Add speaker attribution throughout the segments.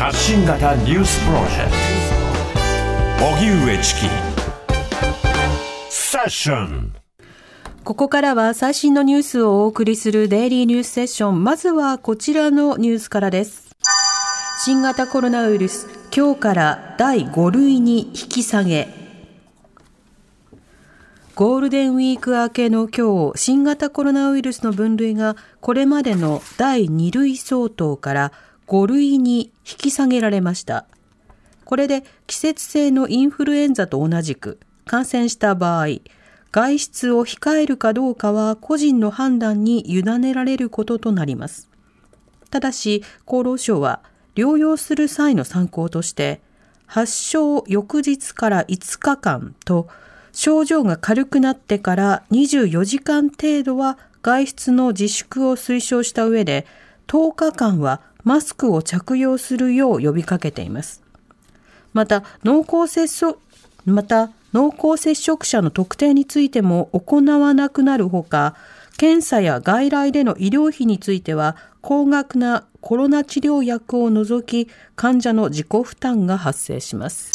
Speaker 1: 発信型ニュースプロジェクト荻上チキセッション
Speaker 2: ここからは最新のニュースをお送りするデイリーニュースセッション。まずはこちらのニュースからです。新型コロナウイルス、今日から第5類に引き下げ。ゴールデンウィーク明けの今日、新型コロナウイルスの分類がこれまでの第2類相当から5類に引き下げられました。これで季節性のインフルエンザと同じく感染した場合、外出を控えるかどうかは個人の判断に委ねられることとなります。ただし、厚労省は療養する際の参考として、発症翌日から5日間と、症状が軽くなってから24時間程度は外出の自粛を推奨した上で、10日間はマスクを着用するよう呼びかけています。また、濃厚接触、また、濃厚接触者の特定についても行わなくなるほか、検査や外来での医療費については、高額なコロナ治療薬を除き、患者の自己負担が発生します。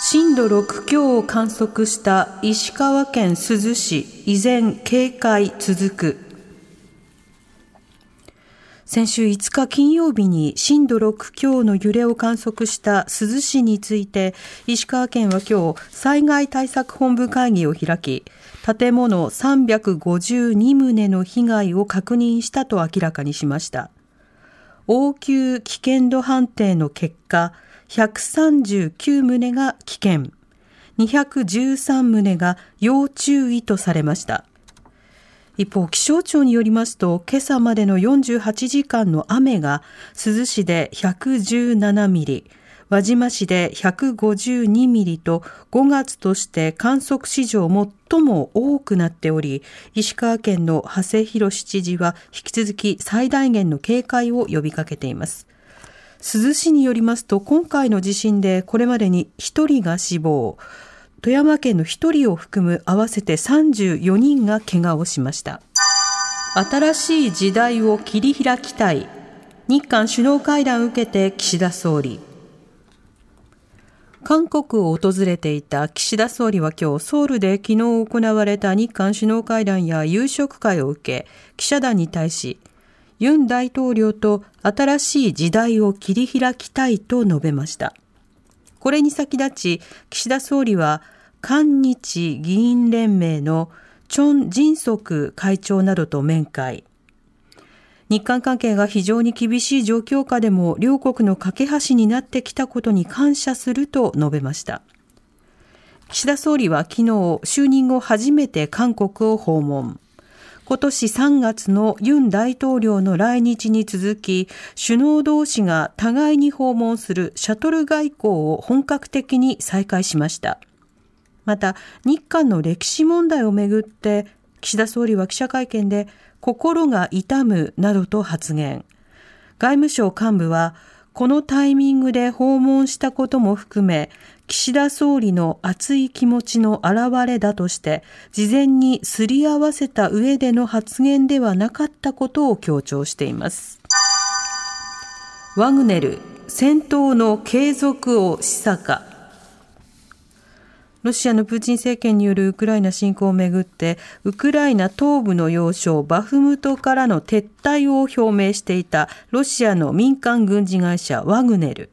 Speaker 2: 震度6強を観測した石川県珠洲市、依然警戒続く。先週5日金曜日に震度6強の揺れを観測した珠洲市について、石川県は今日、災害対策本部会議を開き、建物352棟の被害を確認したと明らかにしました。応急危険度判定の結果、139棟が危険、213棟が要注意とされました。一方、気象庁によりますと、今朝までの48時間の雨が、珠洲市で117ミリ、輪島市で152ミリと5月として観測史上最も多くなっており、石川県の長谷博知事は引き続き最大限の警戒を呼びかけています。珠洲市によりますと、今回の地震でこれまでに1人が死亡、富山県の1人を含む合わせて34人が怪我をしました。新しい時代を切り開きたい。日韓首脳会談を受けて岸田総理。韓国を訪れていた岸田総理は今日ソウルで昨日行われた日韓首脳会談や夕食会を受け、記者団に対し、ユン大統領と新しい時代を切り開きたいと述べました。これに先立ち、岸田総理は韓日議員連盟のチョン・ジンソク会長などと面会。日韓関係が非常に厳しい状況下でも両国の架け橋になってきたことに感謝すると述べました。岸田総理は昨日就任後初めて韓国を訪問。今年3月のユン大統領の来日に続き、首脳同士が互いに訪問するシャトル外交を本格的に再開しました。また、日韓の歴史問題をめぐって、岸田総理は記者会見で、心が痛むなどと発言。外務省幹部は、このタイミングで訪問したことも含め、岸田総理の熱い気持ちの表れだとして、事前にすり合わせた上での発言ではなかったことを強調しています。ワグネル、戦闘の継続を示唆か。ロシアのプーチン政権によるウクライナ侵攻をめぐって、ウクライナ東部の要衝バフムトからの撤退を表明していたロシアの民間軍事会社ワグネル。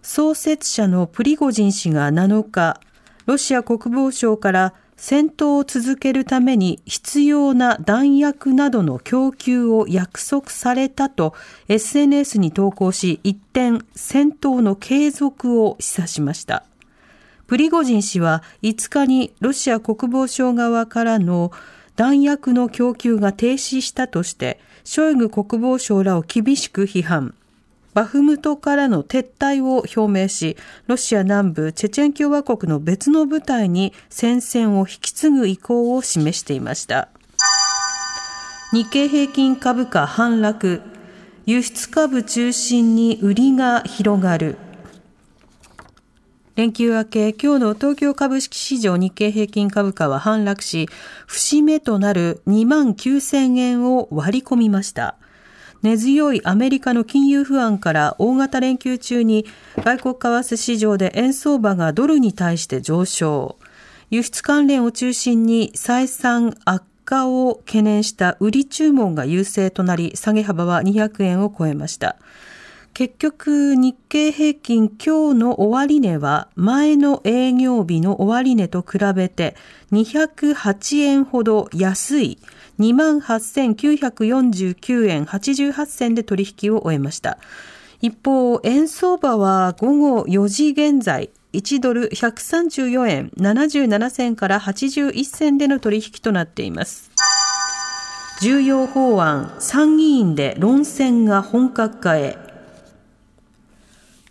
Speaker 2: 創設者のプリゴジン氏が7日、ロシア国防省から戦闘を続けるために必要な弾薬などの供給を約束されたと SNS に投稿し、一転戦闘の継続を示唆しました。プリゴジン氏は5日にロシア国防省側からの弾薬の供給が停止したとして、ショイグ国防相らを厳しく批判。バフムトからの撤退を表明し、ロシア南部チェチェン共和国の別の部隊に戦線を引き継ぐ意向を示していました。日経平均株価反落。輸出株中心に売りが広がる。連休明け、今日の東京株式市場日経平均株価は反落し、節目となる2万9000円を割り込みました。根強いアメリカの金融不安から大型連休中に外国為替市場で円相場がドルに対して上昇。輸出関連を中心に採算悪化を懸念した売り注文が優勢となり、下げ幅は200円を超えました。結局、日経平均今日の終値は前の営業日の終値と比べて208円ほど安い28,949円88銭で取引を終えました。一方、円相場は午後4時現在、1ドル134円77銭から81銭での取引となっています。重要法案、参議院で論戦が本格化へ。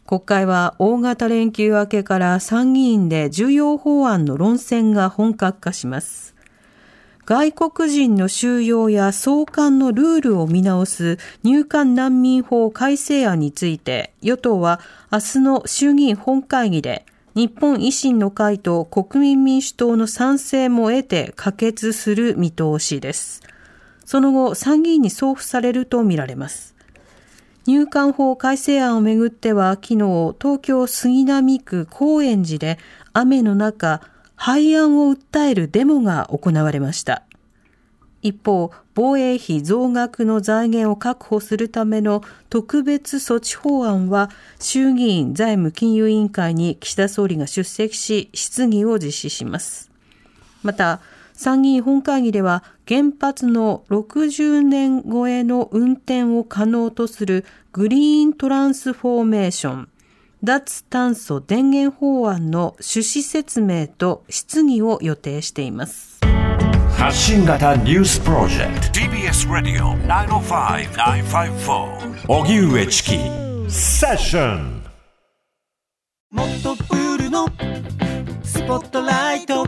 Speaker 2: 国会は大型連休明けから参議院で重要法案の論戦が本格化します。外国人の収容や送還のルールを見直す入管難民法改正案について、与党は明日の衆議院本会議で、日本維新の会と国民民主党の賛成も得て可決する見通しです。その後、参議院に送付されるとみられます。入管法改正案をめぐっては昨日東京杉並区高円寺で雨の中廃案を訴えるデモが行われました。一方、防衛費増額の財源を確保するための特別措置法案は衆議院財務金融委員会に岸田総理が出席し質疑を実施します。また、参議院本会議では原発の60年超えの運転を可能とするグリーントランスフォーメーション脱炭素電源法案の趣旨説明と質疑を予定しています。
Speaker 1: 発信型ニュースプロジェクト。TBS ラディオ905-954おぎゅうえちきセッション
Speaker 3: もっとプールのスポットライト